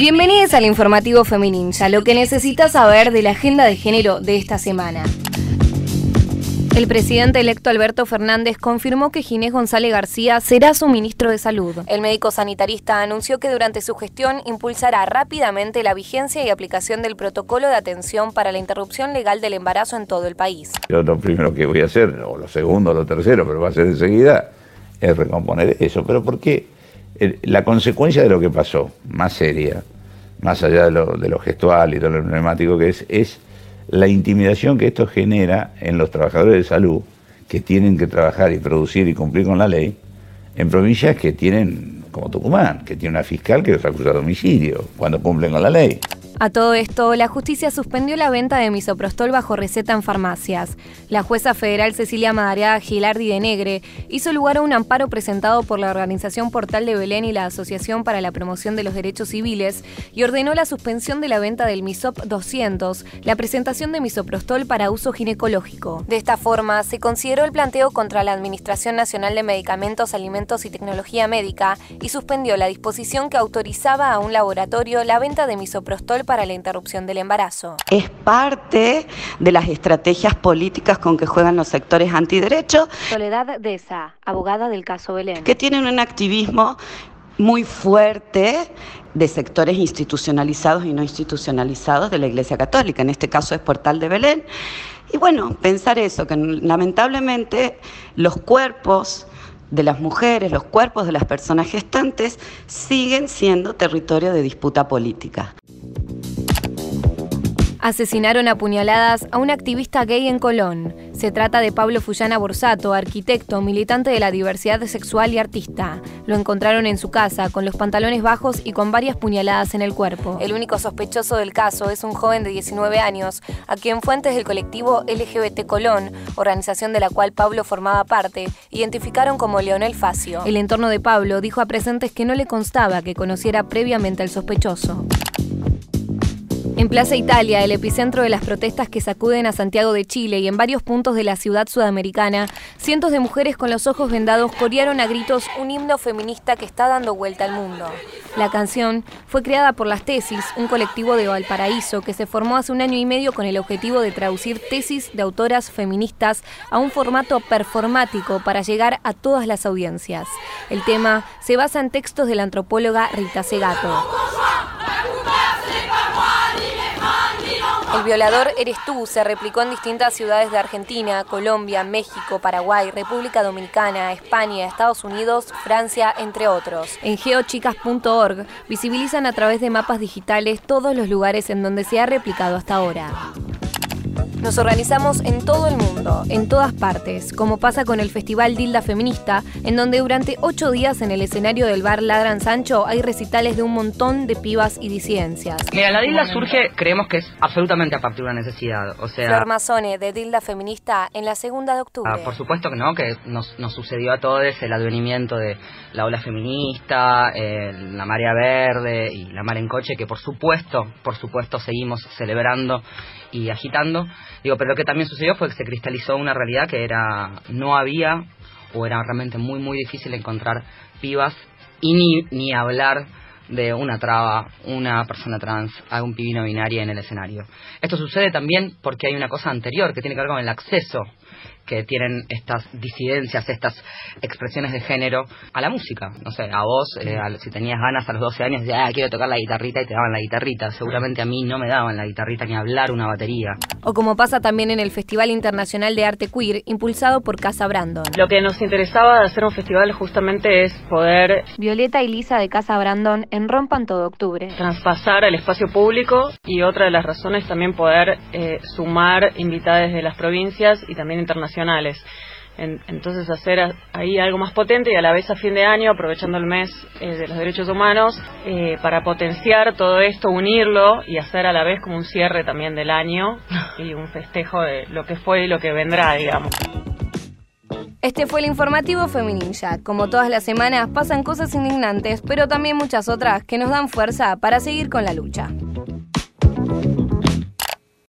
Bienvenidos al informativo Femininja, lo que necesitas saber de la agenda de género de esta semana. El presidente electo Alberto Fernández confirmó que Ginés González García será su ministro de Salud. El médico sanitarista anunció que durante su gestión impulsará rápidamente la vigencia y aplicación del protocolo de atención para la interrupción legal del embarazo en todo el país. Yo lo primero que voy a hacer, o lo segundo o lo tercero, pero va a ser enseguida, es recomponer eso. Pero ¿por qué? La consecuencia de lo que pasó, más seria, más allá de lo, de lo gestual y de lo neumático que es, es la intimidación que esto genera en los trabajadores de salud que tienen que trabajar y producir y cumplir con la ley en provincias que tienen, como Tucumán, que tiene una fiscal que los acusa de homicidio cuando cumplen con la ley. A todo esto, la justicia suspendió la venta de misoprostol bajo receta en farmacias. La jueza federal Cecilia Madariaga Gilardi de Negre hizo lugar a un amparo presentado por la organización Portal de Belén y la Asociación para la Promoción de los Derechos Civiles y ordenó la suspensión de la venta del Misop 200, la presentación de misoprostol para uso ginecológico. De esta forma, se consideró el planteo contra la Administración Nacional de Medicamentos, Alimentos y Tecnología Médica y suspendió la disposición que autorizaba a un laboratorio la venta de misoprostol para la interrupción del embarazo. Es parte de las estrategias políticas con que juegan los sectores antiderechos. Soledad Deza, abogada del caso Belén. Que tienen un activismo muy fuerte de sectores institucionalizados y no institucionalizados de la Iglesia Católica, en este caso es Portal de Belén. Y bueno, pensar eso, que lamentablemente los cuerpos de las mujeres, los cuerpos de las personas gestantes siguen siendo territorio de disputa política. Asesinaron a puñaladas a un activista gay en Colón. Se trata de Pablo Fullana Borsato, arquitecto, militante de la diversidad sexual y artista. Lo encontraron en su casa, con los pantalones bajos y con varias puñaladas en el cuerpo. El único sospechoso del caso es un joven de 19 años, a quien fuentes del colectivo LGBT Colón, organización de la cual Pablo formaba parte, identificaron como Leonel Facio. El entorno de Pablo dijo a presentes que no le constaba que conociera previamente al sospechoso. En Plaza Italia, el epicentro de las protestas que sacuden a Santiago de Chile y en varios puntos de la ciudad sudamericana, cientos de mujeres con los ojos vendados corearon a gritos un himno feminista que está dando vuelta al mundo. La canción fue creada por Las Tesis, un colectivo de Valparaíso que se formó hace un año y medio con el objetivo de traducir tesis de autoras feministas a un formato performático para llegar a todas las audiencias. El tema se basa en textos de la antropóloga Rita Segato. El violador eres tú se replicó en distintas ciudades de Argentina, Colombia, México, Paraguay, República Dominicana, España, Estados Unidos, Francia, entre otros. En geochicas.org visibilizan a través de mapas digitales todos los lugares en donde se ha replicado hasta ahora. Nos organizamos en todo el mundo, en todas partes, como pasa con el Festival Dilda Feminista, en donde durante ocho días en el escenario del bar Ladran Sancho hay recitales de un montón de pibas y disidencias. Mira, la Dilda surge, creemos que es absolutamente a partir de una necesidad. O sea, Flor Mazzone, de Dilda Feminista, en la segunda de octubre. Ah, por supuesto que no, que nos, sucedió a todos el advenimiento de la ola feminista, la marea verde y la mar en coche, que por supuesto, por supuesto seguimos celebrando y agitando. Digo, pero lo que también sucedió fue que se cristalizó una realidad que era no había o era realmente muy muy difícil encontrar pibas y ni, ni hablar de una traba, una persona trans, algún pibino binario en el escenario. Esto sucede también porque hay una cosa anterior que tiene que ver con el acceso que tienen estas disidencias, estas expresiones de género a la música. No sé, a vos, eh, si tenías ganas a los 12 años, ya ah, quiero tocar la guitarrita y te daban la guitarrita. Seguramente a mí no me daban la guitarrita ni hablar una batería. O como pasa también en el Festival Internacional de Arte Queer, impulsado por Casa Brandon. Lo que nos interesaba de hacer un festival justamente es poder... Violeta y Lisa de Casa Brandon en Rompan todo octubre. Traspasar al espacio público y otra de las razones también poder eh, sumar invitadas de las provincias y también internacionales entonces hacer ahí algo más potente y a la vez a fin de año, aprovechando el mes eh, de los derechos humanos, eh, para potenciar todo esto, unirlo y hacer a la vez como un cierre también del año y un festejo de lo que fue y lo que vendrá, digamos. Este fue el informativo Femininja. Como todas las semanas pasan cosas indignantes, pero también muchas otras que nos dan fuerza para seguir con la lucha.